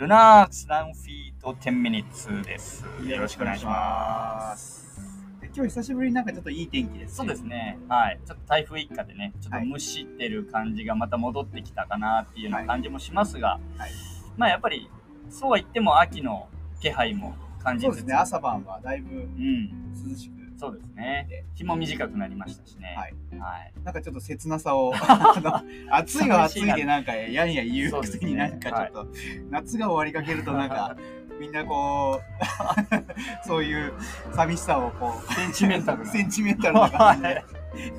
ルナークスランフィート10ミニッツです。よろしくお願いします。で今日久しぶりになんかちょっといい天気です、そうです。ね。はい。ちょっと台風一過でね、ちょっと蒸してる感じがまた戻ってきたかなっていうような感じもしますが、はいまあやっぱり、そうは言っても秋の気配も感じつつそうですね、朝晩はだいぶうん。涼しく、そうですね。日も短くなりましたしね。はい。はい。なんかちょっと切なさを、あの暑いは暑いで なんかやんや言うくせになんかちょっと、夏が終わりかけるとなんか、みんなこう、そういう寂しさをこう、センチメンタルなセンチメンタルな感じで。そうです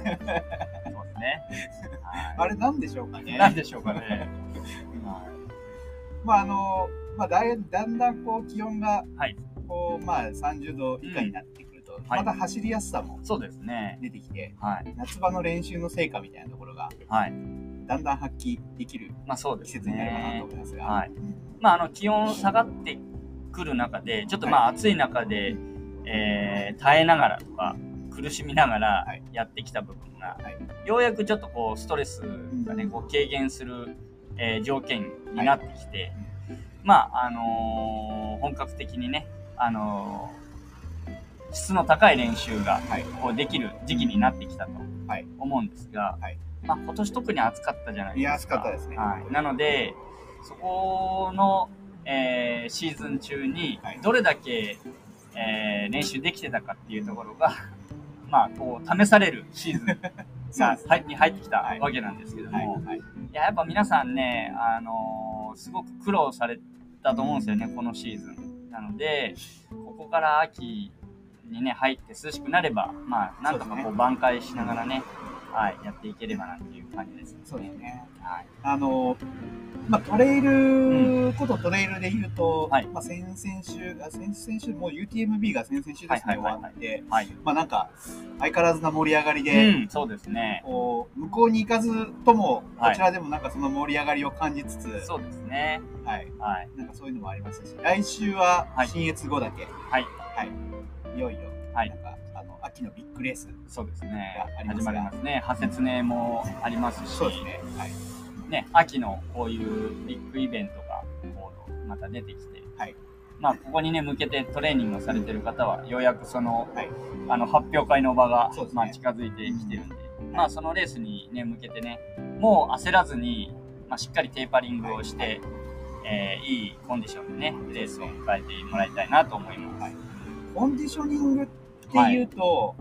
ね。はいあれなんでしょうかね。なんでしょうかね。まああの、まあだいだんだんこう気温が、はいこうまあ30度以下になってと、はい。また走りやすさもそうですね。出てきて、はい。夏場の練習の成果みたいなところがはい。だんだん発揮できるまあそうです季節になるかなとね。思いますが、はい。うん。まああの気温下がってくる中で、ちょっとまあ暑い中で、えー耐えながらとか、苦しみながらはい。やってきた部分が、はい。ようやくちょっとこうストレスがね、うん。こう軽減する、えー条件になってきて、まああのー本格的にね、あのー質の高い練習がはい。こうできる時期になってきたとはい。思うんですが、はい。まあ、今年特に暑かったじゃないですか。暑かったですねはい、なので、そこの、えーシーズン中にはい。どれだけ、えー練習できてたかっていうところが、まあ、こう試されるシーズン が入に入ってきたはい。わけなんですけども、い、はい。はいややっぱ皆さんね、あのーすごく苦労されたと思うんですよね、このシーズン。なので、ここから秋にね、入って涼しくなれば、まあ、なんとかこう挽回しながらね、はい、やっていければなっていう感じですね。そうですねはい。あのまあトレイルことトレイルで言うと、はいまあ先々週あ先々週もう UTMB が先々週ですね、はいはいはいはい終わってはい。まあなんか相変わらずな盛り上がりで、うん、そうですね。こう向こうに行かずともはいこちらでもなんかその盛り上がりを感じつつ、そうですね。はい、はい。なんかそういうのもありますし来週ははい新越後だけ、はい。いよいよ、はい。なんかあの秋のビッグレースそうですね。始がまりますね。派説ねもありますし、そうですね。はい。ね、秋のこういうビッグイベントがこうまた出てきて、はい。まあ、ここにね、向けてトレーニングをされてる方は、ようやくその、はい。あの、発表会の場が、ね。まあ、近づいてきてるんで、まあ、そのレースにね、向けてね、もう焦らずに、まあ、しっかりテーパリングをして、えーいいコンディションでね、レースを迎えてもらいたいなと思います。はい。コンディショニングっていうと、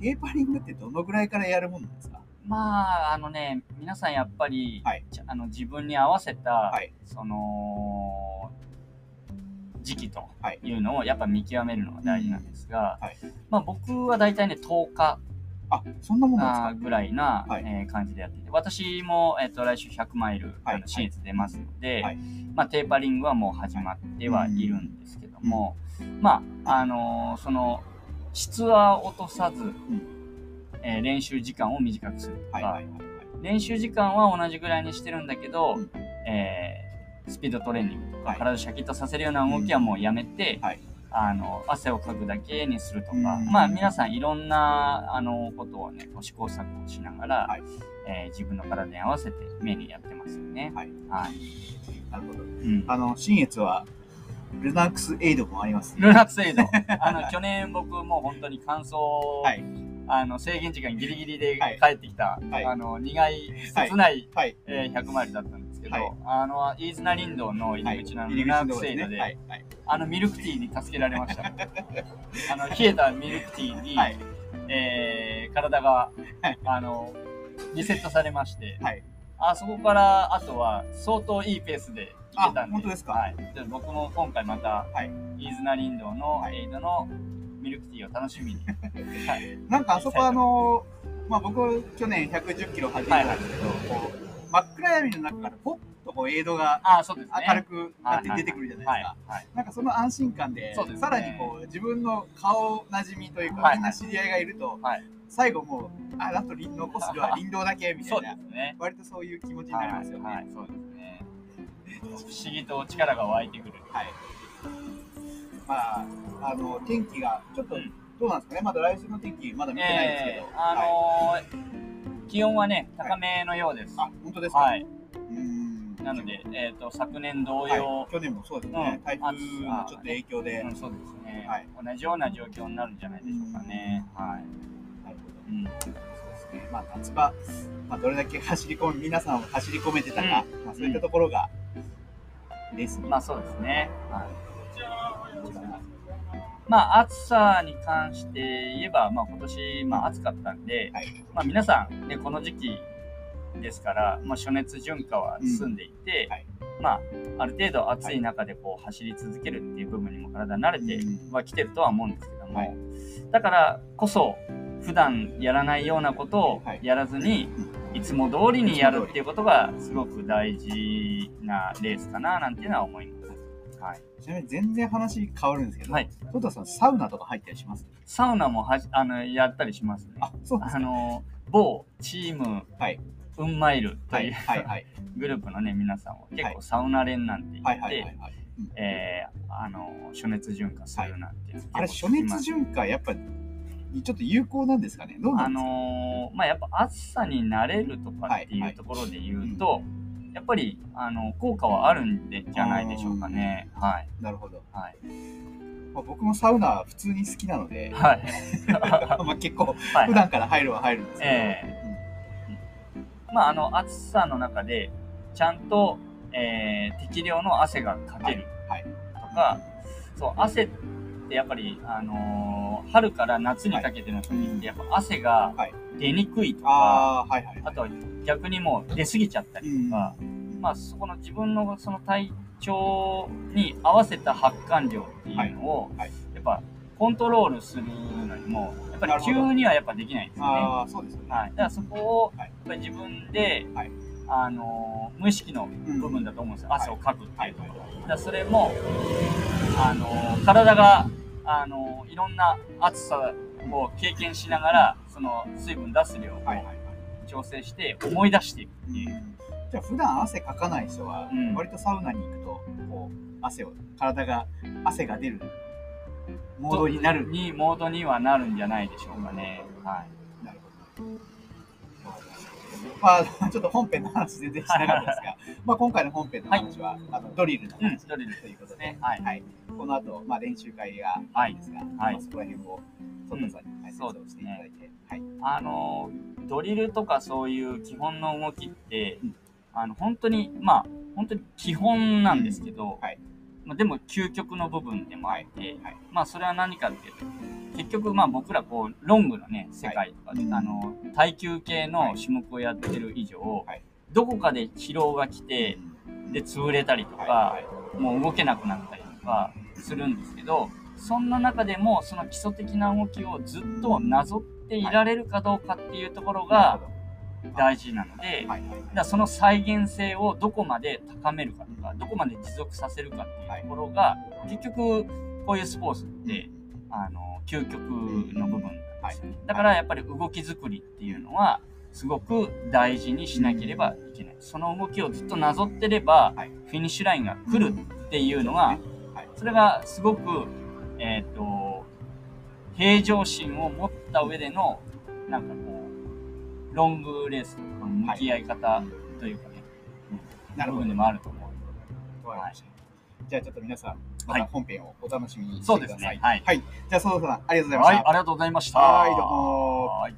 テーパリングってどのぐらいからやるものなんですか？まあ、あのね、皆さんやっぱり、はい。あの自分に合わせた、はい。その、時期とはい。いうのをやっぱ見極めるのが大事なんですが、はい。まあ僕は大体ね、10日あそんなもんなんぐらいな、はい。えー感じでやっていて、私も、えっと来週100マイル、はい。あの新越出ますので、はい。まあ、テーパリングはもう始まってはいるんですけども、まあ、あのーその、質は落とさず、えー練習時間を短くするとか、かはいはいはい。練習時間は同じぐらいにしてるんだけど、うん。えースピードトレーニングとか、はい。体をシャキッとさせるような動きはもうやめて、はいあの汗をかくだけにするとか、うん。まあ皆さんいろんなあのことをねこう試行錯誤しながら、はい。えー自分の体に合わせてメニューやってますよね。はい。はい。なるほど。うん、あの新越はルナックスエイドもありますルナックスエイドあの去年僕もう本当に乾燥、はい。あの制限時間ギリギリではい。帰ってきた、はい。あの苦い切ない、はい。えー100マイルだったんですけど、はい。あの飯綱林道の入り口のルナークスエイドで、はい。はい。あのミルクティーに助けられました。あの冷えたミルクティーに、はい。えー体が、はい。あのリセットされまして、はいあそこからあとは相当いいペースで行けたんで、あ本当ですか？はい、で僕も今回また、はい。飯綱林道のはい。エイドのミルクティーを楽しみに。はい。なんかあそこあのまあ僕去年110キロ走ったんですけど、こう真っ暗闇の中からポッとこうエイドがあ、そうですね。明るくなって出てくるじゃないですか、はいはいなんかその安心感でさらにこう自分の顔なじみというか、はい。みんな知り合いがいると、はい。最後もうああと林残すのは林道だけみたそいうなね。割とそういう気持ちになりますよねはいはい、そうですね。不思議と力が湧いてくる。はい。まあ、あの、天気が、ちょっと、どうなんですかね、まだ来週の天気、まだ見てないんですけど。えーあのー気温はね、高めのようです。あ、本当ですか？はい。うーん。なので、えっ、と、昨年同はい様、去年もそうですうんね、台風のちょっと影響で、うん、そうですね、はい同じような状況になるんじゃないでしょうかね。はい。うん。そうですね。まあ、夏場、まあ、どれだけ走り込み、皆さん走り込めてたか、まあ、そういったところが、レースに。まあそうですね。はい。まあ暑さに関して言えば、まあ今年、まあ暑かったんで、はい。まあ皆さん、ね、この時期ですから、まあ暑熱順化は済んでいて、うんはいまあある程度暑い中でこう走り続けるっていう部分にも体慣れてうんはきてるとは思うんですけども、はいだからこそ、普段やらないようなことをはいやらずに、いつも通りにやるっていうことがすごく大事なレースかななんていうのは思います。はい。ちなみに全然話変わるんですけど、はい。トトさん、サウナとか入ったりします？サウナもはじあのやったりしますね。あ、そうですあの、某チーム、はいうんマイルとはいい、う、はい、はい。グループのね、皆さんを結はい構サウナ連なんて言って、えーあの、暑熱順化するなんていうのあれ、結暑熱順化、やっぱ、ちょっと有効なんですかね？どうなあんですか、のーまあやっぱ暑さに慣れるとかっていうところで言うと、やっぱりあの効果はあるんでじゃないでしょうかね。はい。なるほど。はい。まあ、僕もサウナ普通に好きなので、はい。まあ結構、はい普段から入るは入るんですけど、えまああの暑さの中でちゃんと、えー適量の汗がかけるはいとか、そう汗ってやっぱりあのー春から夏にかけての時ってやっぱ汗がはい。出にくいとか、ああー、はい、はい。あとは逆にもう出過ぎちゃったりとか、まあそこの自分のその体調に合わせた発汗量っていうのを、はい。はい。やっぱコントロールするのにもやっぱり急にはやっぱできないんですよね。ああ、そうですよね。はい、だからそこをはい。やっぱり自分で、はい。あのー無意識の部分だと思うんですよ、うん汗をかくっていうところ、はい。だそれも、あのー体が、あのーいろんな暑さを経験しながらその水分出す量を。調整して思い出していくっていう、じゃあ普段汗かかない人は、うん。割とサウナに行くとこう汗を体が汗が出るモードになる。にモードにはなるんじゃないでしょうかね、はい。なるほどまあ、ちょっと本編の話全然しなかったですが、まあ今回の本編の話は、あのドリルのうん、話ドリルということで、ね。はい。はい、この後、まあ練習会があるんですが、まあそこら辺をトットさん。に解説をしていただいて、はい、あのドリルとかそういう基本の動きって、うん。あの本当にまあ本当に基本なんですけど、はい。まあ、でも究極の部分でもあって、はい。まあそれは何かっていうと結局まあ僕らこうロングのね世界とかで、はいあの耐久系の種目をやってる以上、はい。どこかで疲労が来てで潰れたりとか、はいもう動けなくなったりとかするんですけどそんな中でもその基礎的な動きをずっとなぞっていられるかどうかっていうところが大事なので、はい。はい。だその再現性をどこまで高めるかとかどこまで持続させるかっていうところが、結局こういうスポーツってあの究極の部分なんですよね、だからやっぱり動き作りっていうのはすごく大事にしなければいけない。その動きをずっとなぞってれば、はい。フィニッシュラインが来るっていうのが、はい。それがすごくえっ、と平常心を持った上でのなんかこうロングレースとの向き合い方というかね、なるほど。部分でもあると思う。わかりました。じゃあちょっと皆さん、またはい本編をお楽しみにしてそうください。ですね。はい。はい。じゃあ、ソードさん、ありがとうございました。はい、ありがとうございました。はいどうもはい